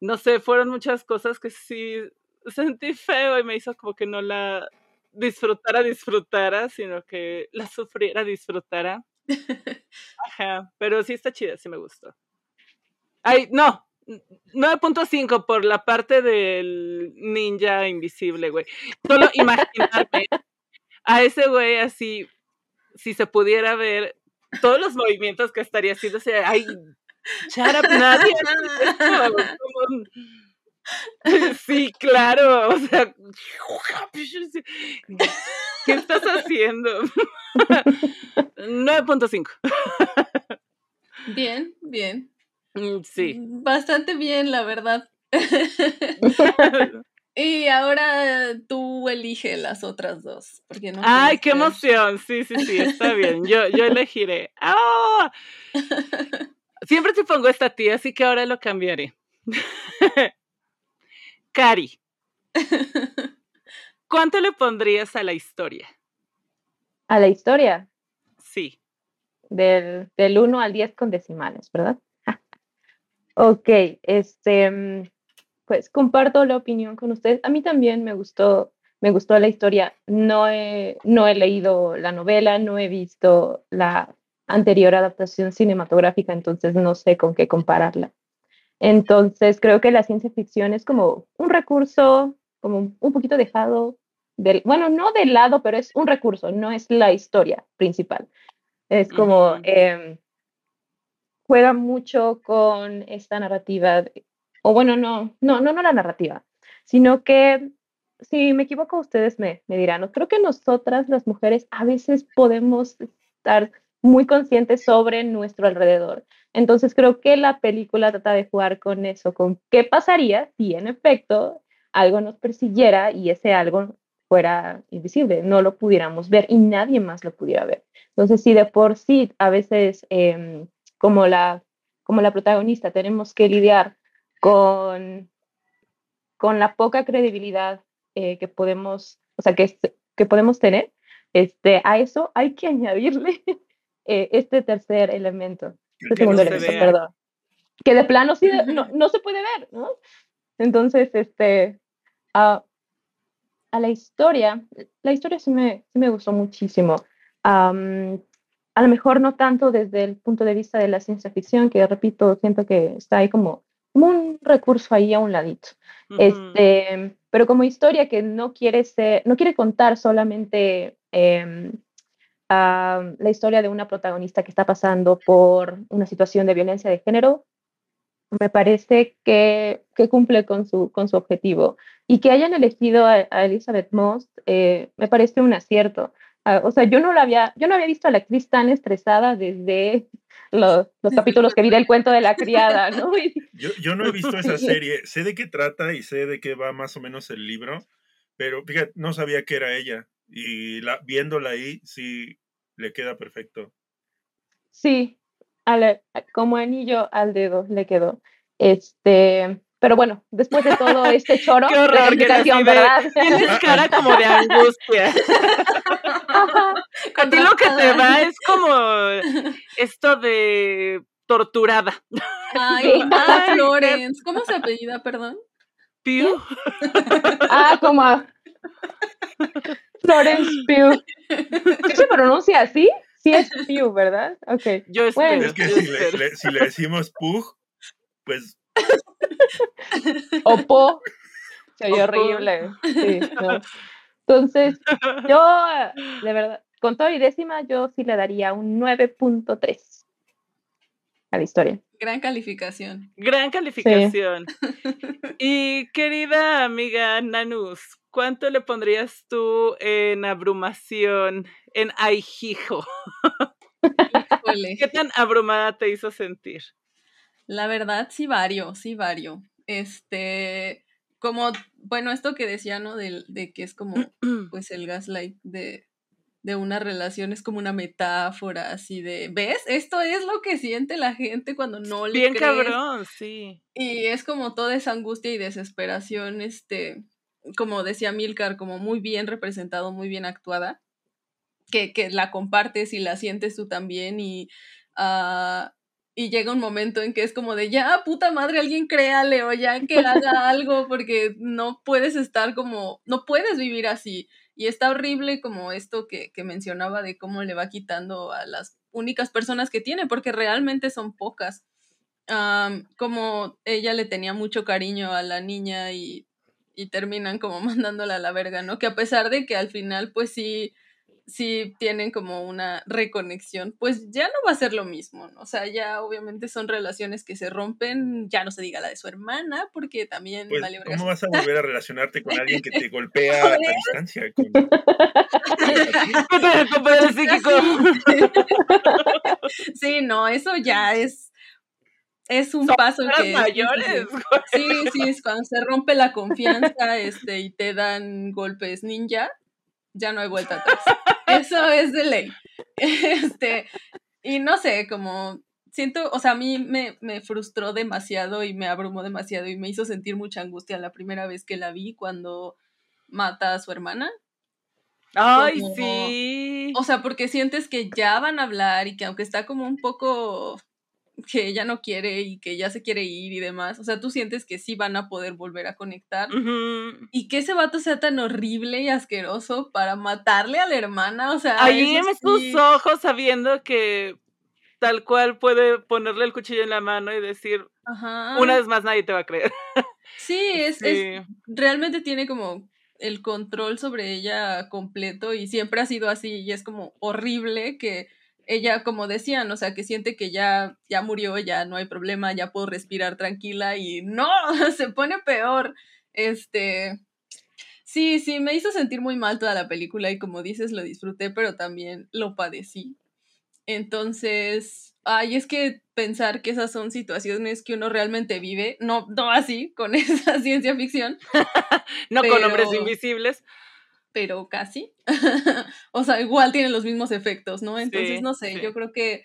no sé, fueron muchas cosas que sí sentí feo y me hizo como que no la disfrutara, disfrutara, sino que la sufriera, disfrutara. Ajá, pero sí está chida, sí me gustó. Ay, no, 9.5 por la parte del ninja invisible, güey. Solo imaginarme a ese güey así, si se pudiera ver todos los movimientos que estaría haciendo, o sea, ay, Shut nadie. Sí, claro. O sea, ¿qué estás haciendo? 9.5. Bien, bien. Mm, sí. Bastante bien, la verdad. Y ahora tú elige las otras dos. Porque no Ay, qué emoción. Sí, sí, sí, está bien. Yo, yo elegiré. ¡Ah! Siempre te pongo esta tía, así que ahora lo cambiaré. Cari, ¿cuánto le pondrías a la historia? ¿A la historia? Sí. Del, del 1 al 10 con decimales, ¿verdad? Ok, este, mm, pues comparto la opinión con ustedes. A mí también me gustó, me gustó la historia. No he, no he leído la novela, no he visto la anterior adaptación cinematográfica, entonces no sé con qué compararla. Entonces creo que la ciencia ficción es como un recurso, como un poquito dejado, del, bueno, no de lado, pero es un recurso, no es la historia principal. Es como, juega mucho con esta narrativa, o bueno, no, no, no, no la narrativa, sino que si me equivoco, ustedes me, me dirán, creo que nosotras las mujeres a veces podemos estar muy conscientes sobre nuestro alrededor. Entonces creo que la película trata de jugar con eso, con qué pasaría si en efecto algo nos persiguiera y ese algo fuera invisible, no lo pudiéramos ver y nadie más lo pudiera ver. Entonces, si de por sí a veces em, como, la, como la protagonista. Tenemos que lidiar con, con la poca credibilidad eh, que podemos, o sea, que, que podemos tener, este, a eso hay que añadirle eh, este tercer elemento, este segundo elemento, perdón, que de plano sí no, no, se puede ver, ¿no? Entonces, este, a, a la historia, la historia sí me, sí me gustó muchísimo. A lo mejor no tanto desde el punto de vista de la ciencia ficción, que repito, siento que está ahí como, un recurso ahí a un ladito. este, pero como historia que no quiere, ser, no quiere contar solamente em, la historia de una protagonista que está pasando por una situación de violencia de género, me parece que, que cumple con su, con su objetivo. Y que hayan elegido a, Elizabeth Moss eh, me parece un acierto. Ah, o sea, yo no, la había, yo no había visto a la actriz tan estresada desde los, los capítulos que vi del cuento de la criada, ¿no? yo, yo, no he visto esa serie, sé de qué trata y sé de qué va más o menos el libro, pero fíjate, no sabía que era ella y la, viéndola ahí sí le queda perfecto. Sí, como anillo al dedo le quedó. Este, pero bueno, después de todo este choro Qué horror, de ¿verdad? Tienes cara como de angustia. A ti lo que te va es como esto de torturada. Ay, ah, Florence. ¿Cómo se apellida, perdón? Pew. Ah, como a... Florence Pew. ¿Sí se pronuncia así? Sí es Pew, ¿verdad? Ok. Yo espero. Es que si le, si le decimos Pug, pues Opo. Se oye horrible. Entonces, yo, de verdad, con todo y décima, yo sí le daría un 9.3 a la historia. Gran calificación. Gran calificación. Y querida amiga Nanus, ¿cuánto le pondrías tú en abrumación, en aijijo? ¿Qué tan abrumada te hizo sentir? La verdad, sí vario, sí vario. Este, como, bueno, esto que decía, ¿no? De, de que es como, pues, el gaslight de, de una relación es como una metáfora así de, ¿ves? Esto es lo que siente la gente cuando no le Bien cabrón, sí. Y es como toda esa angustia y desesperación, este, como decía Milcar, como muy bien representado, muy bien actuada, que, que la compartes y la sientes tú también y... Uh, y llega un momento en que es como de ya, puta madre, alguien créale o ya que haga algo porque no puedes estar como, no puedes vivir así. Y está horrible como esto que, que mencionaba de cómo le va quitando a las únicas personas que tiene, porque realmente son pocas. como ella le tenía mucho cariño a la niña y, y terminan como mandándola a la verga, ¿no? Que a pesar de que al final, pues sí, si tienen como una reconexión, pues ya no va a ser lo mismo, ¿no? O sea, ya obviamente son relaciones que se rompen, ya no se diga la de su hermana, porque también pues, ¿Cómo vas a volver a relacionarte con alguien que te golpea a distancia? Con... sí, no, eso ya es es un paso que mayores. Sí, sí, es cuando se rompe la confianza, este, y te dan golpes ninja, ya no hay vuelta atrás. Eso es de ley. Este, y no sé, como siento, o sea, a mí me, me, frustró demasiado y me abrumó demasiado y me hizo sentir mucha angustia la primera vez que la vi cuando mata a su hermana. Ay, sí. O sea, porque sientes que ya van a hablar y que aunque está como un poco que ella no quiere y que ya se quiere ir y demás. O sea, tú sientes que sí van a poder volver a conectar. Y que ese vato sea tan horrible y asqueroso para matarle a la hermana. O sea, ahí sus ojos sabiendo que tal cual puede ponerle el cuchillo en la mano y decir, una vez más nadie te va a creer. Sí, es, es realmente tiene como el control sobre ella completo y siempre ha sido así y es como horrible que ella, como decían, o sea, que siente que ya, ya murió, ya no hay problema, ya puedo respirar tranquila y no, se pone peor. Este, sí, sí, me hizo sentir muy mal toda la película y como dices, lo disfruté, pero también lo padecí. Entonces, ay, es que pensar que esas son situaciones que uno realmente vive, no, no así, con esa ciencia ficción. no con hombres invisibles. Pero casi. o sea, igual tiene los mismos efectos, ¿no? Entonces, no sé, yo creo que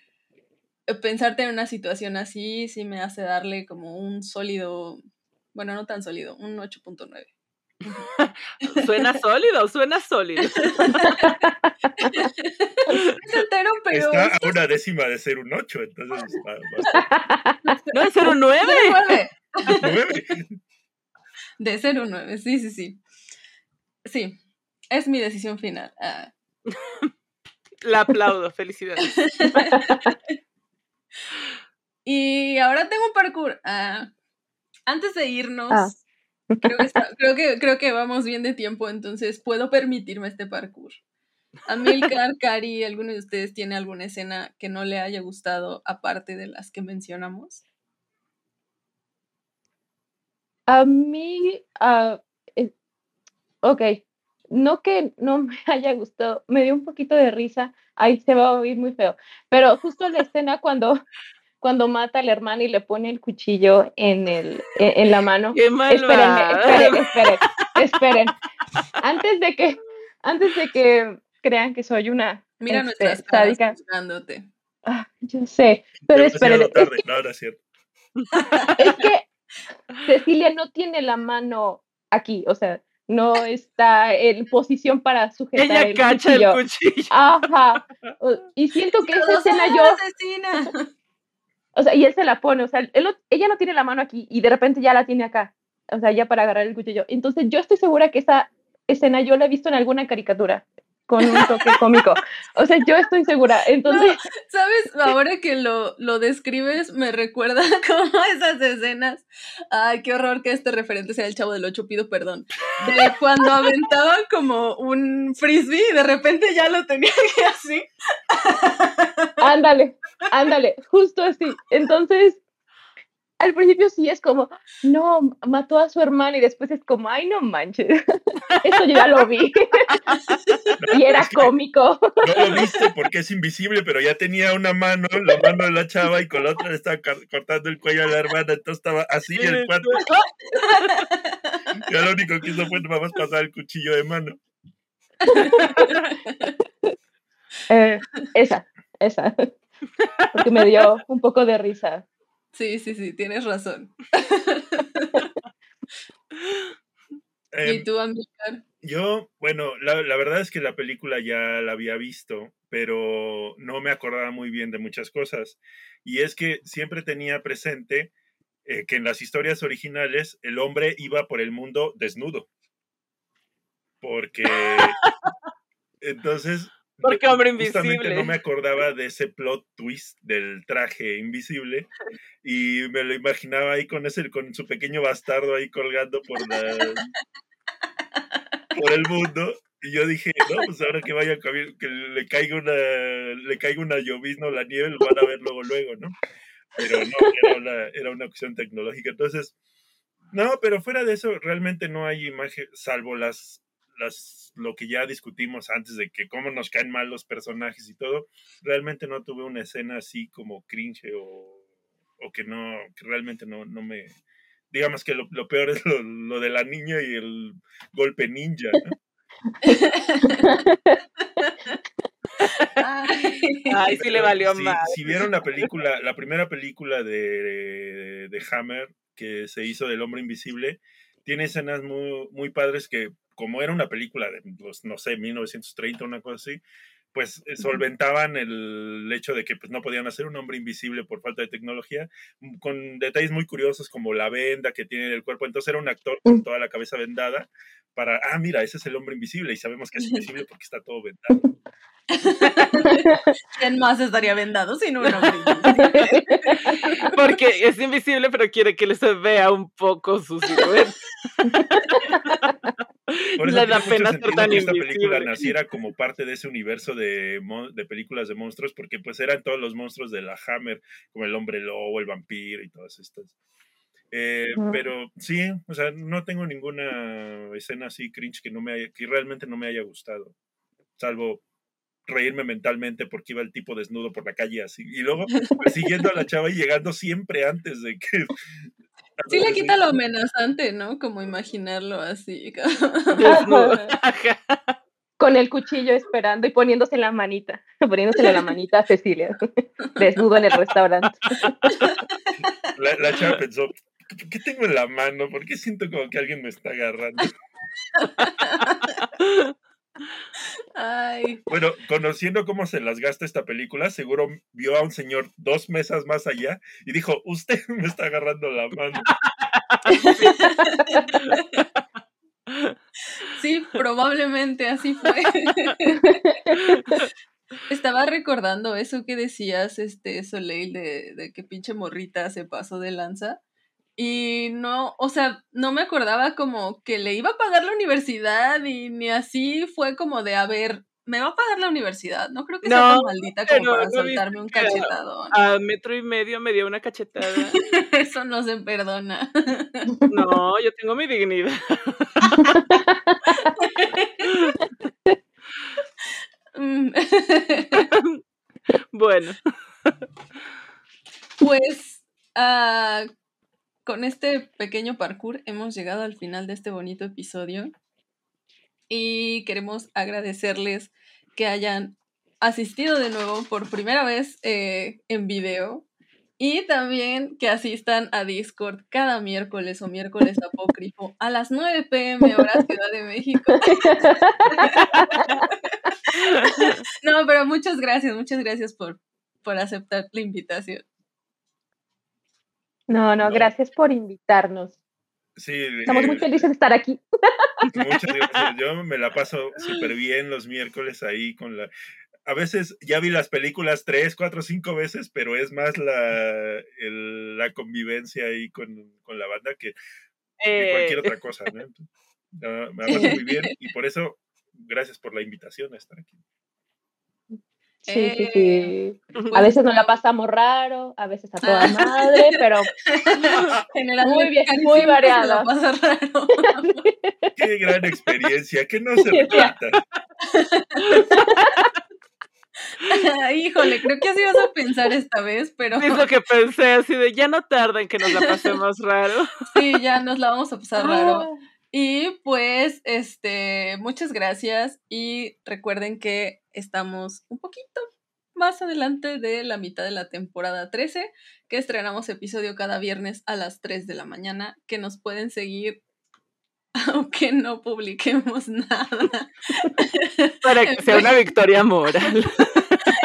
pensarte en una situación así sí me hace darle como un sólido, bueno, no tan sólido, un 8.9. suena sólido, suena sólido. es entero, pero. Está a una décima de ser un 8, entonces. No, de ser un 9. 9. De ser un 9, sí, sí, sí. Sí, es mi decisión final. Ah. La aplaudo, felicidades. y ahora tengo un parkour. Ah, antes de irnos, ah. creo, que creo, que, vamos bien de tiempo, entonces puedo permitirme este parkour. Amilcar, Cari, ¿alguno de ustedes tiene alguna escena que no le haya gustado aparte de las que mencionamos? A mí, uh, ok, no que no me haya gustado, me dio un poquito de risa, ahí se va a oír muy feo, pero justo la escena cuando, cuando mata al hermano y le pone el cuchillo en, el, en, la mano. Qué esperen, esperen, esperen, esperen. Antes de que, antes de que crean que soy una Mira este, nuestras caras Ah, yo sé, pero esperen. Es que, es que Cecilia no tiene la mano aquí, o sea, no está en posición para sujetar Ella el cacha cuchillo. el cuchillo. Ajá. Y siento que esa escena yo. Asesina. O sea, y él se la pone, o sea, ella no tiene la mano aquí y de repente ya la tiene acá. O sea, ya para agarrar el cuchillo. Entonces, yo estoy segura que esa escena yo la he visto en alguna caricatura con un toque cómico. O sea, yo estoy segura. Entonces. ¿Sabes? Ahora que lo, lo describes, me recuerda como esas escenas. Ay, qué horror que este referente sea el chavo del ocho, pido perdón. De cuando aventaban como un frisbee y de repente ya lo tenía que así. Ándale, ándale, justo así. Entonces, al principio sí es como, no, mató a su hermana y después es como, ay, no manches, eso yo ya lo vi. y era cómico. No lo viste porque es invisible, pero ya tenía una mano, la mano de la chava y con la otra le estaba cortando el cuello a la hermana, entonces estaba así el cuarto. ya lo único que hizo fue vamos a pasar el cuchillo de mano. Eh, esa, esa. Porque me dio un poco de risa. Sí, sí, sí, tienes razón. ¿Y em, tú, Amílcar? Yo, bueno, la, la, verdad es que la película ya la había visto, pero no me acordaba muy bien de muchas cosas. Y es que siempre tenía presente eh, que en las historias originales el hombre iba por el mundo desnudo. Porque entonces porque hombre invisible. no me acordaba de ese plot twist del traje invisible y me lo imaginaba ahí con ese con su pequeño bastardo ahí colgando por la por el mundo y yo dije, no, pues ahora que vaya que le caiga una le caiga una llovizna o la nieve lo van a ver luego luego, ¿no? Pero no, era una, era una opción tecnológica. Entonces, no, pero fuera de eso realmente no hay imagen salvo las las, lo que ya discutimos antes de que cómo nos caen mal los personajes y todo, realmente no tuve una escena así como cringe o, o que no, que realmente no, no me... Digamos que lo, peor es lo, de la niña y el golpe ninja. Ay, sí le valió si, mal. Si vieron la película, la primera película de, de Hammer que se hizo del hombre invisible, tiene escenas muy, muy padres que como era una película de, pues, no sé, 1930, una cosa así, pues eh, solventaban el hecho de que pues, no podían hacer un hombre invisible por falta de tecnología, mm, con detalles muy curiosos como la venda que tiene el cuerpo. Entonces era un actor con toda la cabeza vendada para, ah, mira, ese es el hombre invisible y sabemos que es invisible porque está todo vendado. ¿Quién más estaría vendado sin un hombre Porque es invisible, pero quiere que se vea un poco su silueta. Le da pena ser tan que esta película naciera como parte de ese universo de, de, películas de monstruos, porque pues eran todos los monstruos de la Hammer, como el hombre lobo, el vampiro y todas estas. Eh, pero sí, o sea, no tengo ninguna escena así cringe que no me haya, que realmente no me haya gustado, salvo reírme mentalmente porque iba el tipo desnudo por la calle así y luego persiguiendo a la chava y llegando siempre antes de que Sí le quita lo amenazante, ¿no? Como imaginarlo así. con el cuchillo esperando y poniéndose la manita, poniéndose la manita a Cecilia, desnudo en el restaurante. La, la chava pensó, ¿qué tengo en la mano? ¿Por qué siento como que alguien me está agarrando? Ay. Bueno, conociendo cómo se las gasta esta película, seguro vio a un señor dos mesas más allá y dijo, usted me está agarrando la mano. Sí, probablemente así fue. Estaba recordando eso que decías, este, Soleil, de, de que pinche morrita se pasó de lanza. Y no, o sea, no me acordaba como que le iba a pagar la universidad y ni así fue como de, a ver, me va a pagar la universidad. No creo que sea tan maldita como para soltarme un cachetado. A metro y medio me dio una cachetada. Eso no se perdona. No, yo tengo mi dignidad. Mm. bueno. Pues uh, con este pequeño parkour hemos llegado al final de este bonito episodio y queremos agradecerles que hayan asistido de nuevo por primera vez eh, en video y también que asistan a Discord cada miércoles o miércoles apócrifo a las 9 pm hora Ciudad de México. no, pero muchas gracias, muchas gracias por, por aceptar la invitación. No, no, gracias por invitarnos. Sí, Estamos muy felices de estar aquí. Muchas gracias. Yo me la paso súper bien los miércoles ahí con la... A veces ya vi las películas tres, cuatro, cinco veces, pero es más la, la convivencia ahí con, con la banda que, cualquier otra cosa. ¿no? me la paso muy bien y por eso, gracias por la invitación a estar aquí. Sí, sí, sí. A veces nos la pasamos raro, a veces a toda madre, pero muy bien, muy variada. Qué gran experiencia, que no se repita. Híjole, creo que así vas a pensar esta vez, pero. Es lo que pensé, así de ya no tarda en que nos la pasemos raro. Sí, ya nos la vamos a pasar raro. Ah. Y pues, este, muchas gracias y recuerden que estamos un poquito más adelante de la mitad de la temporada 13, que estrenamos episodio cada viernes a las 3 de la mañana, que nos pueden seguir aunque no publiquemos nada. Para que sea una victoria moral.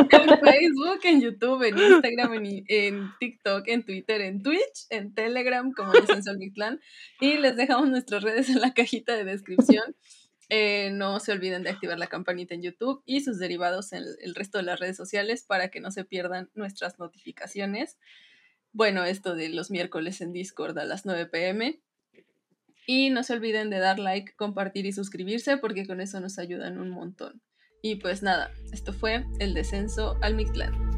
En Facebook, en YouTube, en Instagram, en, TikTok, en Twitter, en Twitch, en Telegram, como dicen Solmiclan. Y les dejamos nuestras redes en la cajita de descripción. Eh, no se olviden de activar la campanita en YouTube y sus derivados en el resto de las redes sociales para que no se pierdan nuestras notificaciones. Bueno, esto de los miércoles en Discord a las 9 pm. Y no se olviden de dar like, compartir y suscribirse porque con eso nos ayudan un montón. Y pues nada, esto fue el descenso al Mictlán.